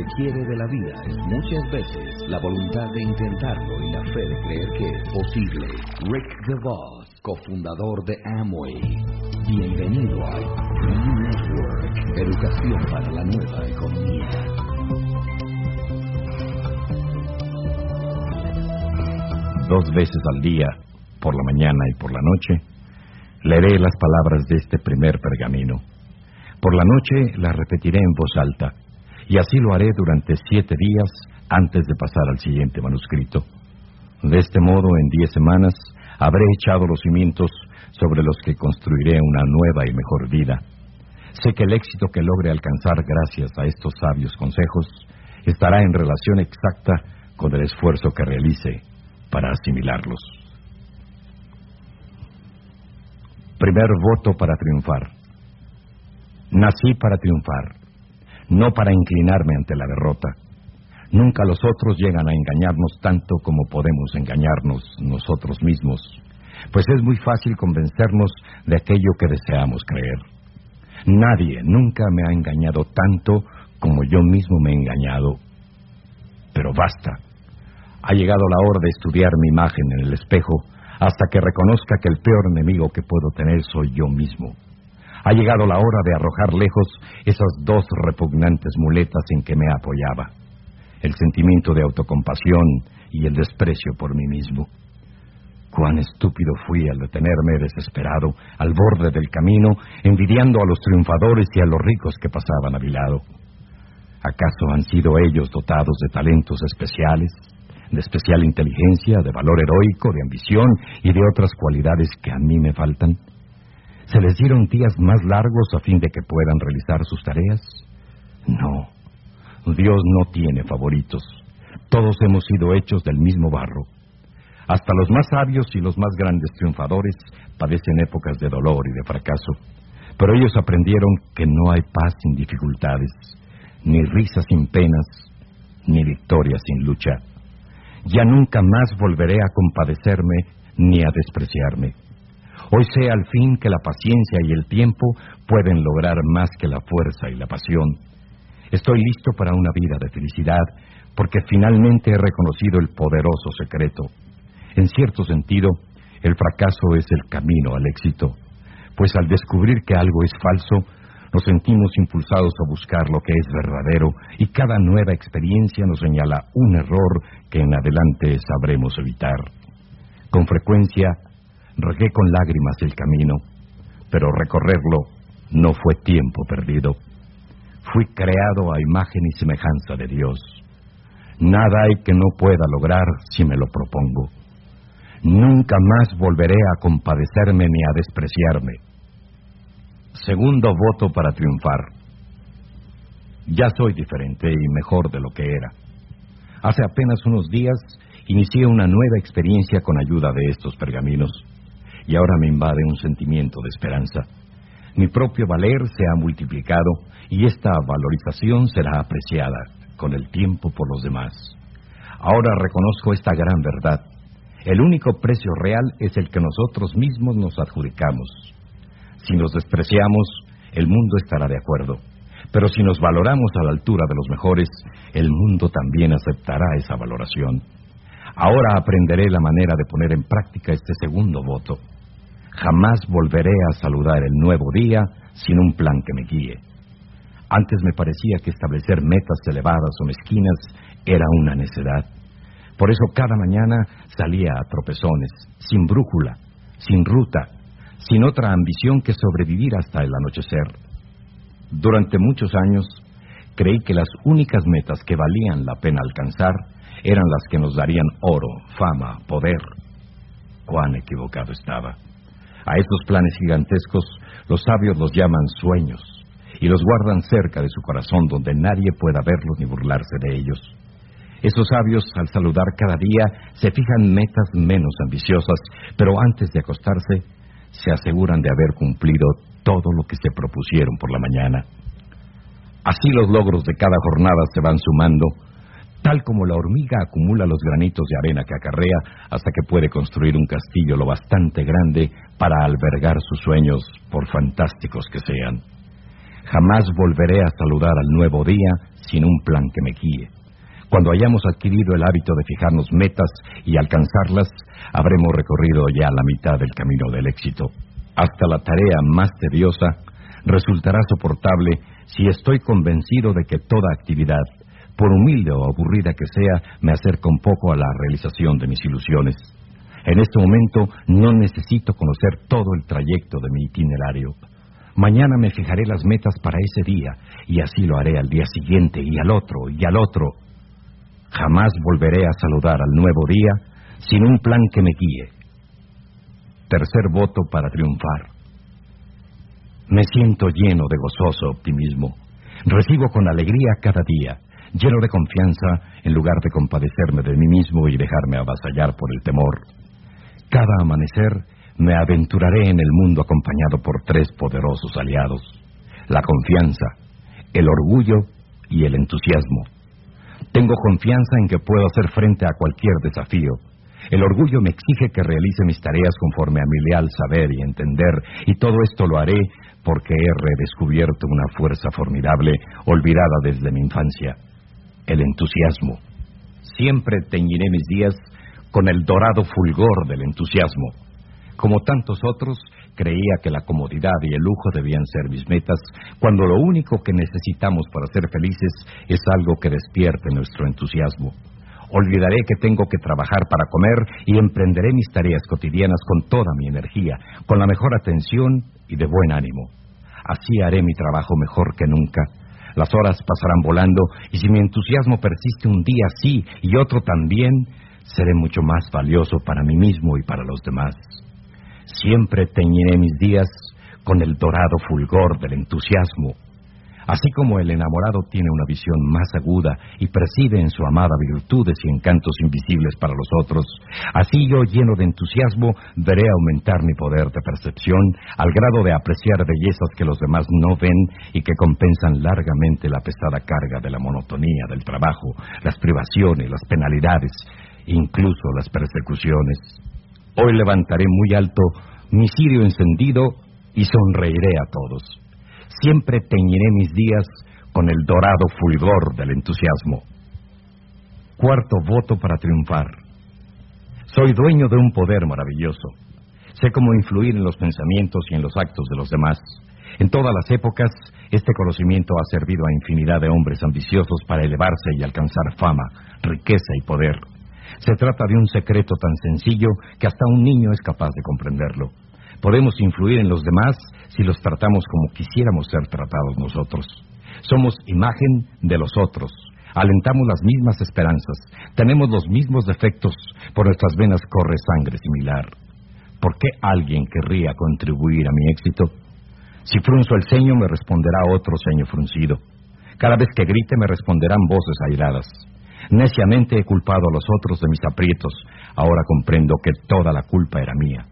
que quiere de la vida es muchas veces la voluntad de intentarlo y la fe de creer que es posible. Rick DeVos, cofundador de Amway. Bienvenido a New Network, educación para la nueva economía. Dos veces al día, por la mañana y por la noche, leeré las palabras de este primer pergamino por la noche la repetiré en voz alta, y así lo haré durante siete días antes de pasar al siguiente manuscrito. De este modo, en diez semanas, habré echado los cimientos sobre los que construiré una nueva y mejor vida. Sé que el éxito que logre alcanzar gracias a estos sabios consejos estará en relación exacta con el esfuerzo que realice para asimilarlos. Primer voto para triunfar. Nací para triunfar, no para inclinarme ante la derrota. Nunca los otros llegan a engañarnos tanto como podemos engañarnos nosotros mismos, pues es muy fácil convencernos de aquello que deseamos creer. Nadie nunca me ha engañado tanto como yo mismo me he engañado. Pero basta. Ha llegado la hora de estudiar mi imagen en el espejo hasta que reconozca que el peor enemigo que puedo tener soy yo mismo. Ha llegado la hora de arrojar lejos esas dos repugnantes muletas en que me apoyaba, el sentimiento de autocompasión y el desprecio por mí mismo. Cuán estúpido fui al detenerme desesperado al borde del camino, envidiando a los triunfadores y a los ricos que pasaban a mi lado. ¿Acaso han sido ellos dotados de talentos especiales, de especial inteligencia, de valor heroico, de ambición y de otras cualidades que a mí me faltan? ¿Se les dieron días más largos a fin de que puedan realizar sus tareas? No. Dios no tiene favoritos. Todos hemos sido hechos del mismo barro. Hasta los más sabios y los más grandes triunfadores padecen épocas de dolor y de fracaso. Pero ellos aprendieron que no hay paz sin dificultades, ni risa sin penas, ni victoria sin lucha. Ya nunca más volveré a compadecerme ni a despreciarme. Hoy sé al fin que la paciencia y el tiempo pueden lograr más que la fuerza y la pasión. Estoy listo para una vida de felicidad porque finalmente he reconocido el poderoso secreto. En cierto sentido, el fracaso es el camino al éxito, pues al descubrir que algo es falso, nos sentimos impulsados a buscar lo que es verdadero y cada nueva experiencia nos señala un error que en adelante sabremos evitar. Con frecuencia Regué con lágrimas el camino, pero recorrerlo no fue tiempo perdido. Fui creado a imagen y semejanza de Dios. Nada hay que no pueda lograr si me lo propongo. Nunca más volveré a compadecerme ni a despreciarme. Segundo voto para triunfar. Ya soy diferente y mejor de lo que era. Hace apenas unos días inicié una nueva experiencia con ayuda de estos pergaminos y ahora me invade un sentimiento de esperanza. Mi propio valer se ha multiplicado y esta valorización será apreciada con el tiempo por los demás. Ahora reconozco esta gran verdad. El único precio real es el que nosotros mismos nos adjudicamos. Si nos despreciamos, el mundo estará de acuerdo. Pero si nos valoramos a la altura de los mejores, el mundo también aceptará esa valoración. Ahora aprenderé la manera de poner en práctica este segundo voto. Jamás volveré a saludar el nuevo día sin un plan que me guíe. Antes me parecía que establecer metas elevadas o mezquinas era una necedad. Por eso cada mañana salía a tropezones, sin brújula, sin ruta, sin otra ambición que sobrevivir hasta el anochecer. Durante muchos años creí que las únicas metas que valían la pena alcanzar eran las que nos darían oro, fama, poder. Cuán equivocado estaba. A estos planes gigantescos los sabios los llaman sueños y los guardan cerca de su corazón donde nadie pueda verlos ni burlarse de ellos. Esos sabios, al saludar cada día, se fijan metas menos ambiciosas, pero antes de acostarse, se aseguran de haber cumplido todo lo que se propusieron por la mañana. Así los logros de cada jornada se van sumando tal como la hormiga acumula los granitos de arena que acarrea hasta que puede construir un castillo lo bastante grande para albergar sus sueños, por fantásticos que sean. Jamás volveré a saludar al nuevo día sin un plan que me guíe. Cuando hayamos adquirido el hábito de fijarnos metas y alcanzarlas, habremos recorrido ya la mitad del camino del éxito. Hasta la tarea más tediosa resultará soportable si estoy convencido de que toda actividad, por humilde o aburrida que sea, me acerca un poco a la realización de mis ilusiones. En este momento no necesito conocer todo el trayecto de mi itinerario. Mañana me fijaré las metas para ese día y así lo haré al día siguiente y al otro y al otro. Jamás volveré a saludar al nuevo día sin un plan que me guíe. Tercer voto para triunfar. Me siento lleno de gozoso optimismo. Recibo con alegría cada día, lleno de confianza en lugar de compadecerme de mí mismo y dejarme avasallar por el temor. Cada amanecer me aventuraré en el mundo acompañado por tres poderosos aliados, la confianza, el orgullo y el entusiasmo. Tengo confianza en que puedo hacer frente a cualquier desafío. El orgullo me exige que realice mis tareas conforme a mi leal saber y entender, y todo esto lo haré porque he redescubierto una fuerza formidable olvidada desde mi infancia, el entusiasmo. Siempre teñiré mis días con el dorado fulgor del entusiasmo. Como tantos otros, creía que la comodidad y el lujo debían ser mis metas, cuando lo único que necesitamos para ser felices es algo que despierte nuestro entusiasmo. Olvidaré que tengo que trabajar para comer y emprenderé mis tareas cotidianas con toda mi energía, con la mejor atención y de buen ánimo. Así haré mi trabajo mejor que nunca. Las horas pasarán volando y si mi entusiasmo persiste un día sí y otro también, seré mucho más valioso para mí mismo y para los demás. Siempre teñiré mis días con el dorado fulgor del entusiasmo. Así como el enamorado tiene una visión más aguda y percibe en su amada virtudes y encantos invisibles para los otros, así yo, lleno de entusiasmo, veré aumentar mi poder de percepción al grado de apreciar bellezas que los demás no ven y que compensan largamente la pesada carga de la monotonía del trabajo, las privaciones, las penalidades, incluso las persecuciones. Hoy levantaré muy alto mi cirio encendido y sonreiré a todos. Siempre teñiré mis días con el dorado fulgor del entusiasmo. Cuarto voto para triunfar. Soy dueño de un poder maravilloso. Sé cómo influir en los pensamientos y en los actos de los demás. En todas las épocas, este conocimiento ha servido a infinidad de hombres ambiciosos para elevarse y alcanzar fama, riqueza y poder. Se trata de un secreto tan sencillo que hasta un niño es capaz de comprenderlo. Podemos influir en los demás si los tratamos como quisiéramos ser tratados nosotros. Somos imagen de los otros. Alentamos las mismas esperanzas. Tenemos los mismos defectos. Por nuestras venas corre sangre similar. ¿Por qué alguien querría contribuir a mi éxito? Si frunzo el ceño, me responderá otro ceño fruncido. Cada vez que grite, me responderán voces airadas. Neciamente he culpado a los otros de mis aprietos. Ahora comprendo que toda la culpa era mía.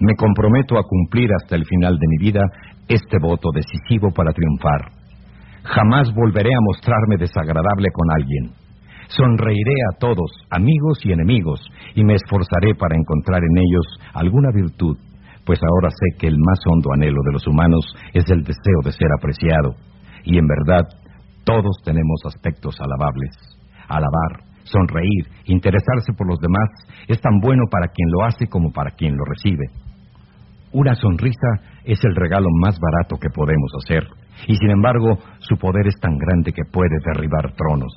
Me comprometo a cumplir hasta el final de mi vida este voto decisivo para triunfar. Jamás volveré a mostrarme desagradable con alguien. Sonreiré a todos, amigos y enemigos, y me esforzaré para encontrar en ellos alguna virtud, pues ahora sé que el más hondo anhelo de los humanos es el deseo de ser apreciado, y en verdad todos tenemos aspectos alabables. Alabar, sonreír, interesarse por los demás es tan bueno para quien lo hace como para quien lo recibe. Una sonrisa es el regalo más barato que podemos hacer, y sin embargo su poder es tan grande que puede derribar tronos.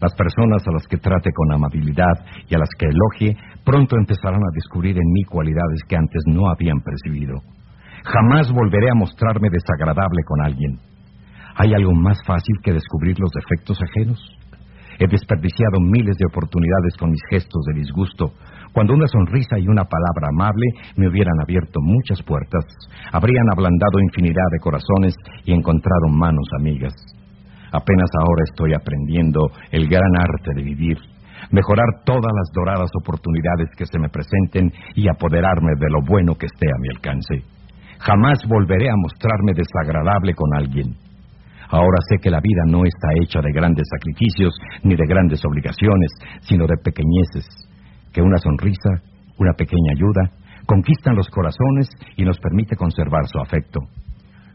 Las personas a las que trate con amabilidad y a las que elogie pronto empezarán a descubrir en mí cualidades que antes no habían percibido. Jamás volveré a mostrarme desagradable con alguien. ¿Hay algo más fácil que descubrir los defectos ajenos? He desperdiciado miles de oportunidades con mis gestos de disgusto, cuando una sonrisa y una palabra amable me hubieran abierto muchas puertas, habrían ablandado infinidad de corazones y encontrado manos amigas. Apenas ahora estoy aprendiendo el gran arte de vivir, mejorar todas las doradas oportunidades que se me presenten y apoderarme de lo bueno que esté a mi alcance. Jamás volveré a mostrarme desagradable con alguien. Ahora sé que la vida no está hecha de grandes sacrificios ni de grandes obligaciones, sino de pequeñeces, que una sonrisa, una pequeña ayuda, conquistan los corazones y nos permite conservar su afecto.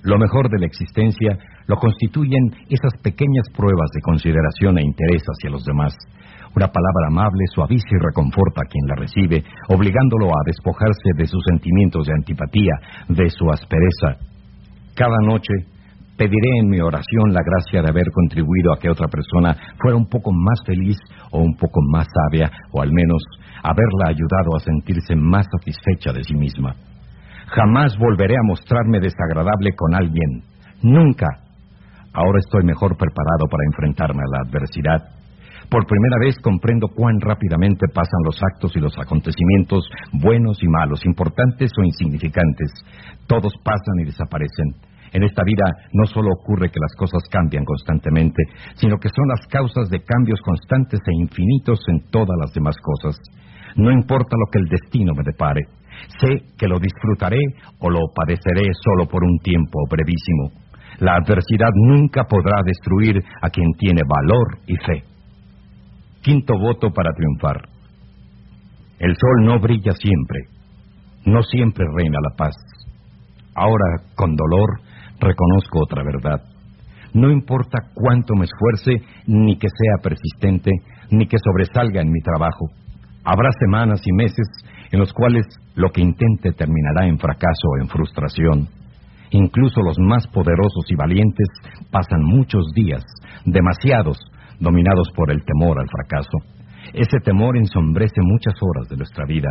Lo mejor de la existencia lo constituyen esas pequeñas pruebas de consideración e interés hacia los demás. Una palabra amable suaviza y reconforta a quien la recibe, obligándolo a despojarse de sus sentimientos de antipatía, de su aspereza. Cada noche pediré en mi oración la gracia de haber contribuido a que otra persona fuera un poco más feliz o un poco más sabia, o al menos haberla ayudado a sentirse más satisfecha de sí misma. Jamás volveré a mostrarme desagradable con alguien. Nunca. Ahora estoy mejor preparado para enfrentarme a la adversidad. Por primera vez comprendo cuán rápidamente pasan los actos y los acontecimientos, buenos y malos, importantes o insignificantes. Todos pasan y desaparecen. En esta vida no solo ocurre que las cosas cambian constantemente, sino que son las causas de cambios constantes e infinitos en todas las demás cosas. No importa lo que el destino me depare. Sé que lo disfrutaré o lo padeceré solo por un tiempo brevísimo. La adversidad nunca podrá destruir a quien tiene valor y fe. Quinto voto para triunfar. El sol no brilla siempre. No siempre reina la paz. Ahora, con dolor, reconozco otra verdad. No importa cuánto me esfuerce, ni que sea persistente, ni que sobresalga en mi trabajo. Habrá semanas y meses en los cuales lo que intente terminará en fracaso o en frustración. Incluso los más poderosos y valientes pasan muchos días, demasiados, dominados por el temor al fracaso. Ese temor ensombrece muchas horas de nuestra vida.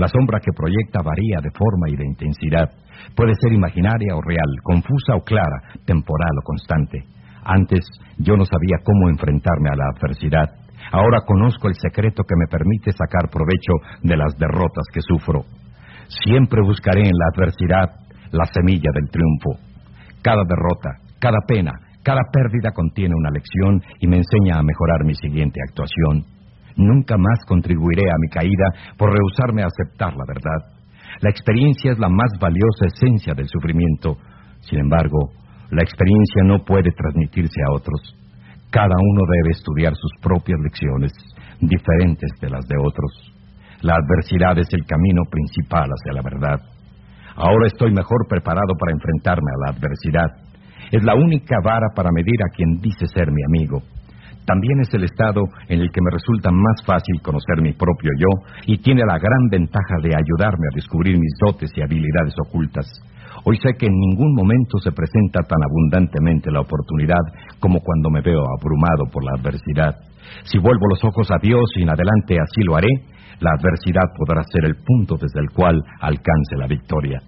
La sombra que proyecta varía de forma y de intensidad. Puede ser imaginaria o real, confusa o clara, temporal o constante. Antes yo no sabía cómo enfrentarme a la adversidad. Ahora conozco el secreto que me permite sacar provecho de las derrotas que sufro. Siempre buscaré en la adversidad la semilla del triunfo. Cada derrota, cada pena, cada pérdida contiene una lección y me enseña a mejorar mi siguiente actuación. Nunca más contribuiré a mi caída por rehusarme a aceptar la verdad. La experiencia es la más valiosa esencia del sufrimiento. Sin embargo, la experiencia no puede transmitirse a otros. Cada uno debe estudiar sus propias lecciones, diferentes de las de otros. La adversidad es el camino principal hacia la verdad. Ahora estoy mejor preparado para enfrentarme a la adversidad. Es la única vara para medir a quien dice ser mi amigo. También es el estado en el que me resulta más fácil conocer mi propio yo y tiene la gran ventaja de ayudarme a descubrir mis dotes y habilidades ocultas. Hoy sé que en ningún momento se presenta tan abundantemente la oportunidad como cuando me veo abrumado por la adversidad. Si vuelvo los ojos a Dios y en adelante así lo haré, la adversidad podrá ser el punto desde el cual alcance la victoria.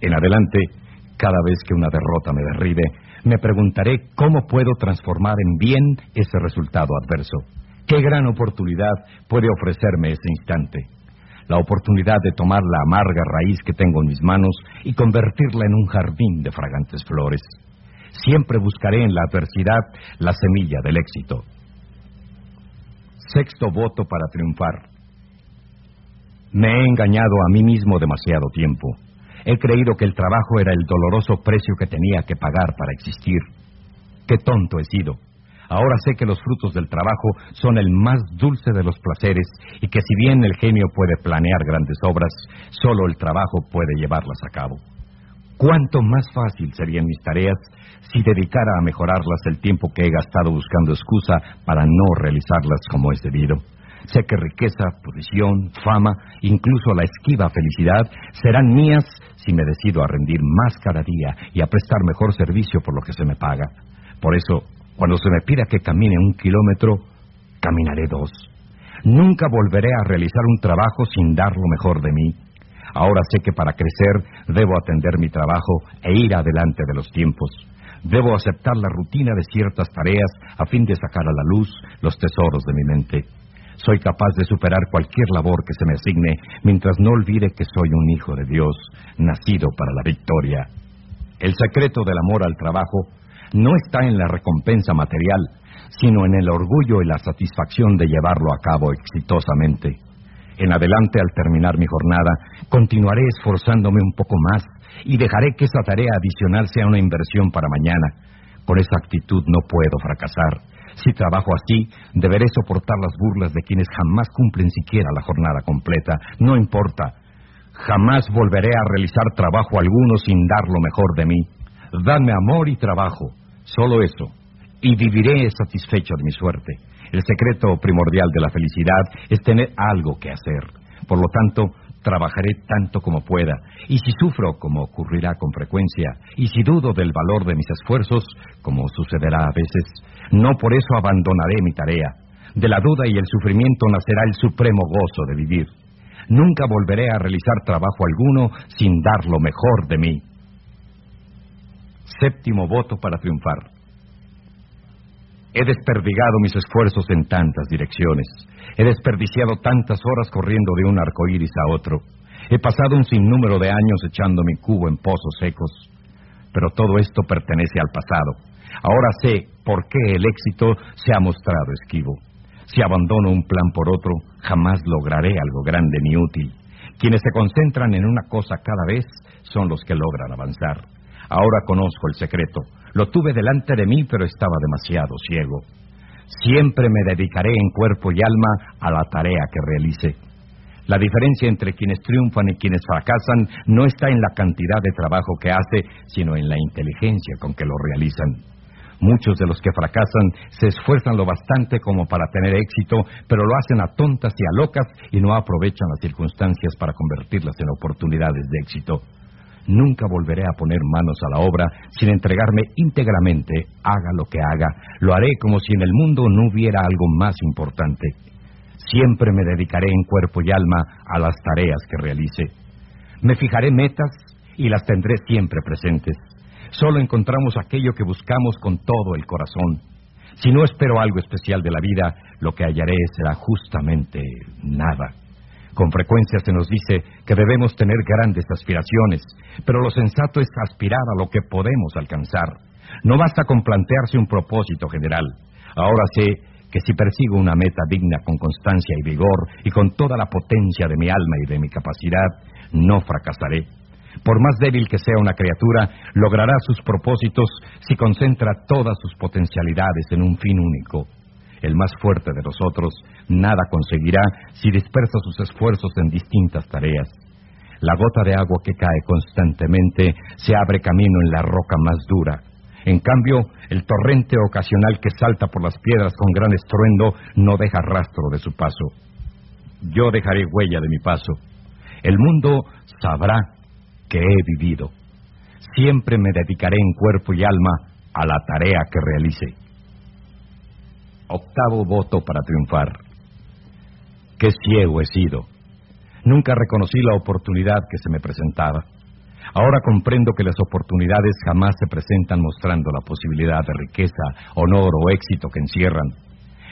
En adelante, cada vez que una derrota me derribe, me preguntaré cómo puedo transformar en bien ese resultado adverso. ¿Qué gran oportunidad puede ofrecerme ese instante? La oportunidad de tomar la amarga raíz que tengo en mis manos y convertirla en un jardín de fragantes flores. Siempre buscaré en la adversidad la semilla del éxito. Sexto voto para triunfar. Me he engañado a mí mismo demasiado tiempo. He creído que el trabajo era el doloroso precio que tenía que pagar para existir. Qué tonto he sido. Ahora sé que los frutos del trabajo son el más dulce de los placeres y que si bien el genio puede planear grandes obras, solo el trabajo puede llevarlas a cabo. Cuánto más fácil serían mis tareas si dedicara a mejorarlas el tiempo que he gastado buscando excusa para no realizarlas como es debido. Sé que riqueza, posición, fama, incluso la esquiva felicidad serán mías si me decido a rendir más cada día y a prestar mejor servicio por lo que se me paga. Por eso, cuando se me pida que camine un kilómetro, caminaré dos. Nunca volveré a realizar un trabajo sin dar lo mejor de mí. Ahora sé que para crecer debo atender mi trabajo e ir adelante de los tiempos. Debo aceptar la rutina de ciertas tareas a fin de sacar a la luz los tesoros de mi mente. Soy capaz de superar cualquier labor que se me asigne mientras no olvide que soy un hijo de Dios, nacido para la victoria. El secreto del amor al trabajo no está en la recompensa material, sino en el orgullo y la satisfacción de llevarlo a cabo exitosamente. En adelante, al terminar mi jornada, continuaré esforzándome un poco más y dejaré que esa tarea adicional sea una inversión para mañana. Con esa actitud no puedo fracasar. Si trabajo así, deberé soportar las burlas de quienes jamás cumplen siquiera la jornada completa. No importa. Jamás volveré a realizar trabajo alguno sin dar lo mejor de mí. dadme amor y trabajo, solo eso, y viviré satisfecho de mi suerte. El secreto primordial de la felicidad es tener algo que hacer. Por lo tanto, trabajaré tanto como pueda, y si sufro, como ocurrirá con frecuencia, y si dudo del valor de mis esfuerzos, como sucederá a veces, no por eso abandonaré mi tarea. De la duda y el sufrimiento nacerá el supremo gozo de vivir. Nunca volveré a realizar trabajo alguno sin dar lo mejor de mí. Séptimo voto para triunfar. He desperdigado mis esfuerzos en tantas direcciones. He desperdiciado tantas horas corriendo de un arco iris a otro. He pasado un sinnúmero de años echando mi cubo en pozos secos. Pero todo esto pertenece al pasado. Ahora sé por qué el éxito se ha mostrado esquivo. Si abandono un plan por otro, jamás lograré algo grande ni útil. Quienes se concentran en una cosa cada vez son los que logran avanzar. Ahora conozco el secreto. Lo tuve delante de mí, pero estaba demasiado ciego. Siempre me dedicaré en cuerpo y alma a la tarea que realice. La diferencia entre quienes triunfan y quienes fracasan no está en la cantidad de trabajo que hace, sino en la inteligencia con que lo realizan. Muchos de los que fracasan se esfuerzan lo bastante como para tener éxito, pero lo hacen a tontas y a locas y no aprovechan las circunstancias para convertirlas en oportunidades de éxito. Nunca volveré a poner manos a la obra sin entregarme íntegramente, haga lo que haga. Lo haré como si en el mundo no hubiera algo más importante. Siempre me dedicaré en cuerpo y alma a las tareas que realice. Me fijaré metas y las tendré siempre presentes. Solo encontramos aquello que buscamos con todo el corazón. Si no espero algo especial de la vida, lo que hallaré será justamente nada. Con frecuencia se nos dice que debemos tener grandes aspiraciones, pero lo sensato es aspirar a lo que podemos alcanzar. No basta con plantearse un propósito general. Ahora sé que si persigo una meta digna con constancia y vigor y con toda la potencia de mi alma y de mi capacidad, no fracasaré. Por más débil que sea una criatura, logrará sus propósitos si concentra todas sus potencialidades en un fin único. El más fuerte de nosotros nada conseguirá si dispersa sus esfuerzos en distintas tareas. La gota de agua que cae constantemente se abre camino en la roca más dura. En cambio, el torrente ocasional que salta por las piedras con gran estruendo no deja rastro de su paso. Yo dejaré huella de mi paso. El mundo sabrá que he vivido. Siempre me dedicaré en cuerpo y alma a la tarea que realice. Octavo voto para triunfar. Qué ciego he sido. Nunca reconocí la oportunidad que se me presentaba. Ahora comprendo que las oportunidades jamás se presentan mostrando la posibilidad de riqueza, honor o éxito que encierran.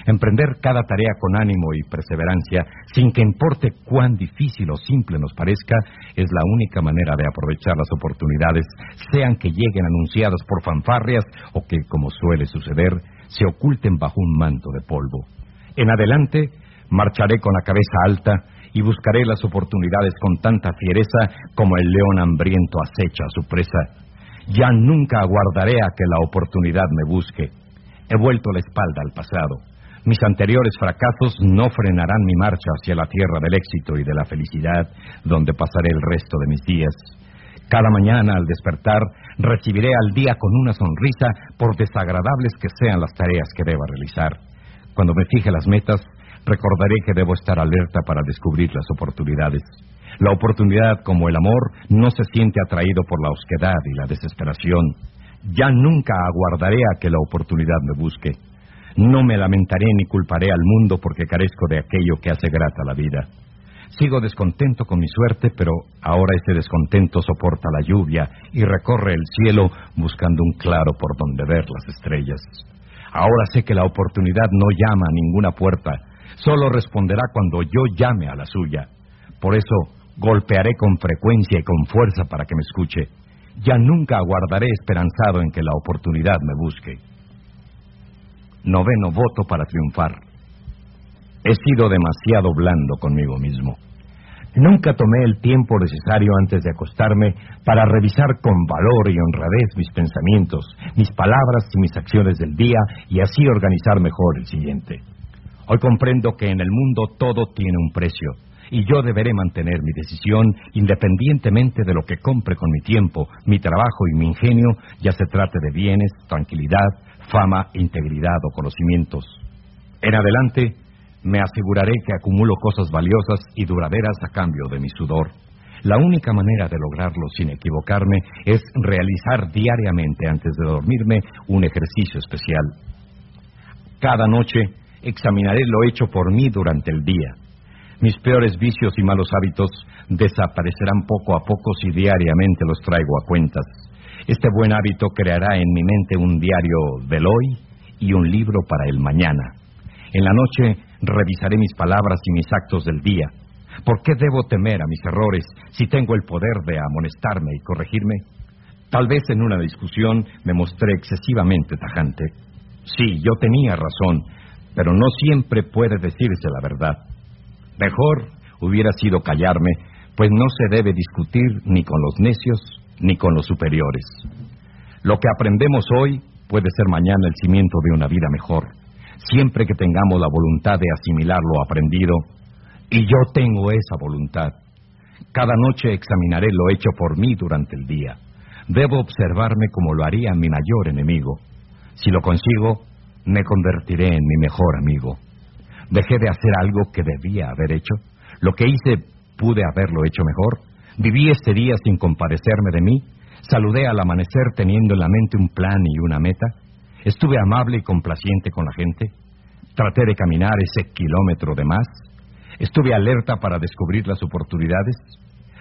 Emprender cada tarea con ánimo y perseverancia, sin que importe cuán difícil o simple nos parezca, es la única manera de aprovechar las oportunidades, sean que lleguen anunciadas por fanfarrias o que, como suele suceder, se oculten bajo un manto de polvo. En adelante, marcharé con la cabeza alta y buscaré las oportunidades con tanta fiereza como el león hambriento acecha a su presa. Ya nunca aguardaré a que la oportunidad me busque. He vuelto la espalda al pasado. Mis anteriores fracasos no frenarán mi marcha hacia la tierra del éxito y de la felicidad, donde pasaré el resto de mis días. Cada mañana al despertar recibiré al día con una sonrisa por desagradables que sean las tareas que deba realizar. Cuando me fije las metas, recordaré que debo estar alerta para descubrir las oportunidades. La oportunidad, como el amor, no se siente atraído por la osquedad y la desesperación. Ya nunca aguardaré a que la oportunidad me busque. No me lamentaré ni culparé al mundo porque carezco de aquello que hace grata la vida. Sigo descontento con mi suerte, pero ahora ese descontento soporta la lluvia y recorre el cielo buscando un claro por donde ver las estrellas. Ahora sé que la oportunidad no llama a ninguna puerta, solo responderá cuando yo llame a la suya. Por eso golpearé con frecuencia y con fuerza para que me escuche. Ya nunca aguardaré esperanzado en que la oportunidad me busque. Noveno voto para triunfar. He sido demasiado blando conmigo mismo. Nunca tomé el tiempo necesario antes de acostarme para revisar con valor y honradez mis pensamientos, mis palabras y mis acciones del día y así organizar mejor el siguiente. Hoy comprendo que en el mundo todo tiene un precio y yo deberé mantener mi decisión independientemente de lo que compre con mi tiempo, mi trabajo y mi ingenio, ya se trate de bienes, tranquilidad, fama, integridad o conocimientos. En adelante, me aseguraré que acumulo cosas valiosas y duraderas a cambio de mi sudor. La única manera de lograrlo sin equivocarme es realizar diariamente antes de dormirme un ejercicio especial. Cada noche examinaré lo hecho por mí durante el día. Mis peores vicios y malos hábitos desaparecerán poco a poco si diariamente los traigo a cuentas. Este buen hábito creará en mi mente un diario del hoy y un libro para el mañana. En la noche revisaré mis palabras y mis actos del día. ¿Por qué debo temer a mis errores si tengo el poder de amonestarme y corregirme? Tal vez en una discusión me mostré excesivamente tajante. Sí, yo tenía razón, pero no siempre puede decirse la verdad. Mejor hubiera sido callarme, pues no se debe discutir ni con los necios ni con los superiores. Lo que aprendemos hoy puede ser mañana el cimiento de una vida mejor, siempre que tengamos la voluntad de asimilar lo aprendido, y yo tengo esa voluntad. Cada noche examinaré lo hecho por mí durante el día. Debo observarme como lo haría mi mayor enemigo. Si lo consigo, me convertiré en mi mejor amigo. Dejé de hacer algo que debía haber hecho. Lo que hice pude haberlo hecho mejor. Viví este día sin compadecerme de mí. Saludé al amanecer teniendo en la mente un plan y una meta. Estuve amable y complaciente con la gente. Traté de caminar ese kilómetro de más. Estuve alerta para descubrir las oportunidades.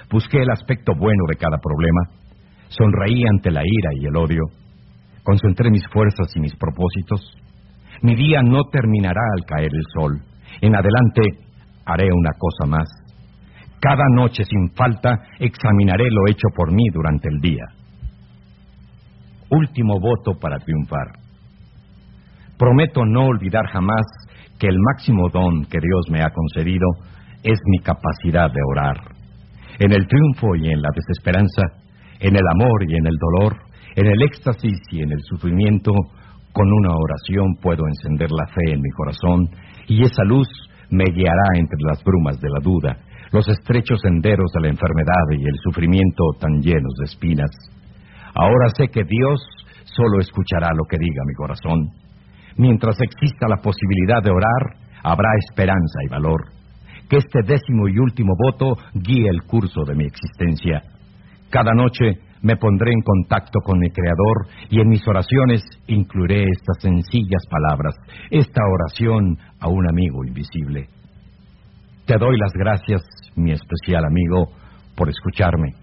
Busqué el aspecto bueno de cada problema. Sonreí ante la ira y el odio. Concentré mis fuerzas y mis propósitos. Mi día no terminará al caer el sol. En adelante haré una cosa más. Cada noche sin falta examinaré lo hecho por mí durante el día. Último voto para triunfar. Prometo no olvidar jamás que el máximo don que Dios me ha concedido es mi capacidad de orar. En el triunfo y en la desesperanza, en el amor y en el dolor, en el éxtasis y en el sufrimiento, con una oración puedo encender la fe en mi corazón y esa luz me guiará entre las brumas de la duda, los estrechos senderos de la enfermedad y el sufrimiento tan llenos de espinas. Ahora sé que Dios solo escuchará lo que diga mi corazón. Mientras exista la posibilidad de orar, habrá esperanza y valor. Que este décimo y último voto guíe el curso de mi existencia. Cada noche me pondré en contacto con mi Creador y en mis oraciones incluiré estas sencillas palabras, esta oración a un amigo invisible. Te doy las gracias, mi especial amigo, por escucharme.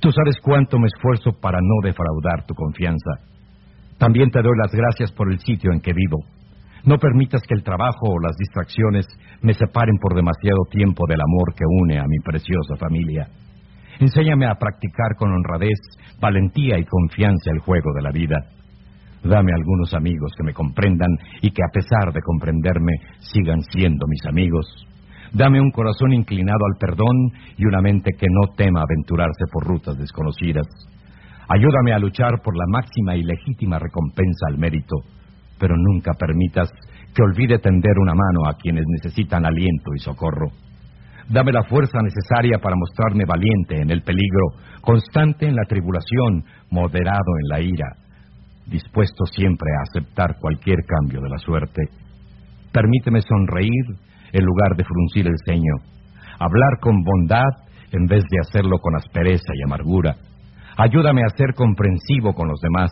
Tú sabes cuánto me esfuerzo para no defraudar tu confianza. También te doy las gracias por el sitio en que vivo. No permitas que el trabajo o las distracciones me separen por demasiado tiempo del amor que une a mi preciosa familia. Enséñame a practicar con honradez, valentía y confianza el juego de la vida. Dame algunos amigos que me comprendan y que a pesar de comprenderme sigan siendo mis amigos. Dame un corazón inclinado al perdón y una mente que no tema aventurarse por rutas desconocidas. Ayúdame a luchar por la máxima y legítima recompensa al mérito, pero nunca permitas que olvide tender una mano a quienes necesitan aliento y socorro. Dame la fuerza necesaria para mostrarme valiente en el peligro, constante en la tribulación, moderado en la ira, dispuesto siempre a aceptar cualquier cambio de la suerte. Permíteme sonreír en lugar de fruncir el ceño, hablar con bondad en vez de hacerlo con aspereza y amargura. Ayúdame a ser comprensivo con los demás,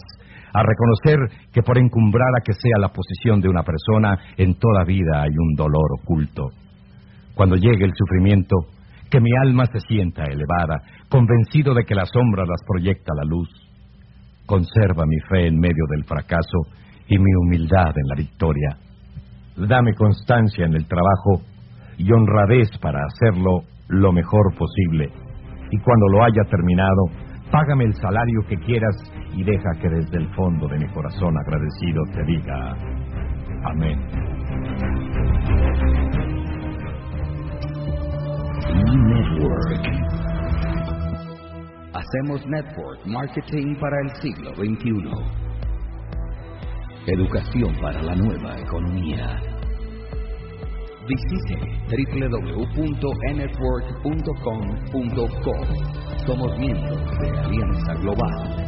a reconocer que por encumbrada que sea la posición de una persona, en toda vida hay un dolor oculto cuando llegue el sufrimiento, que mi alma se sienta elevada, convencido de que la sombra las proyecta la luz. Conserva mi fe en medio del fracaso y mi humildad en la victoria. Dame constancia en el trabajo y honradez para hacerlo lo mejor posible. Y cuando lo haya terminado, págame el salario que quieras y deja que desde el fondo de mi corazón agradecido te diga amén. Network. Hacemos network marketing para el siglo XXI. Educación para la nueva economía. Visite www.enetwork.com.co. Somos miembros de Alianza Global.